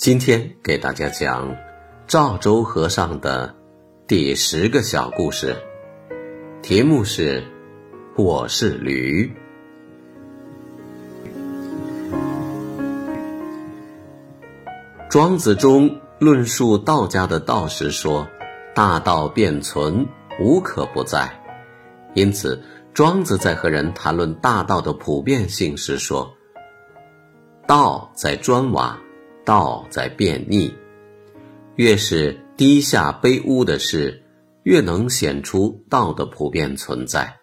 今天给大家讲赵州和尚的第十个小故事，题目是“我是驴”。庄子中论述道家的道时说：“大道便存，无可不在。”因此，庄子在和人谈论大道的普遍性时说：“道在砖瓦。”道在变逆，越是低下卑污的事，越能显出道的普遍存在。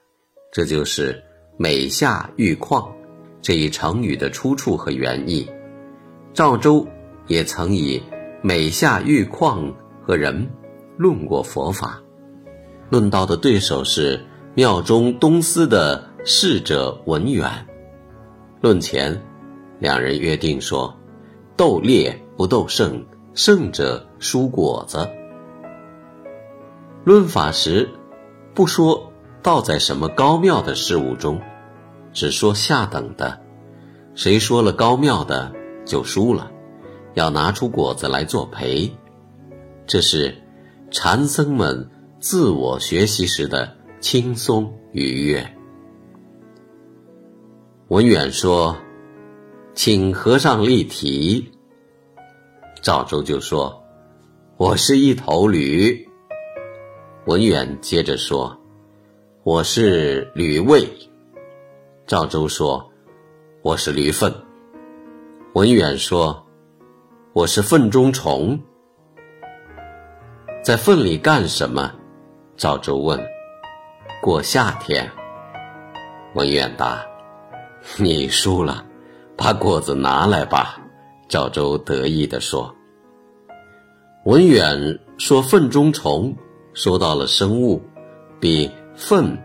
这就是“美下愈况”这一成语的出处和原意。赵州也曾以“美下愈况”和人论过佛法。论道的对手是庙中东司的侍者文远。论前，两人约定说。斗猎不斗胜，胜者输果子。论法时，不说道在什么高妙的事物中，只说下等的。谁说了高妙的就输了，要拿出果子来作陪。这是禅僧们自我学习时的轻松愉悦。文远说。请和尚立题。赵州就说：“我是一头驴。”文远接着说：“我是驴胃。”赵州说：“我是驴粪。”文远说：“我是粪中虫。”在粪里干什么？赵州问。过夏天。文远答：“你输了。”把果子拿来吧，赵州得意地说。文远说：“粪中虫，说到了生物，比粪、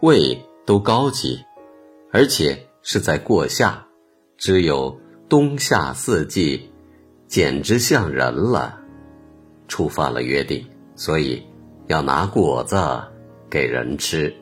胃都高级，而且是在过夏，只有冬夏四季，简直像人了，触犯了约定，所以要拿果子给人吃。”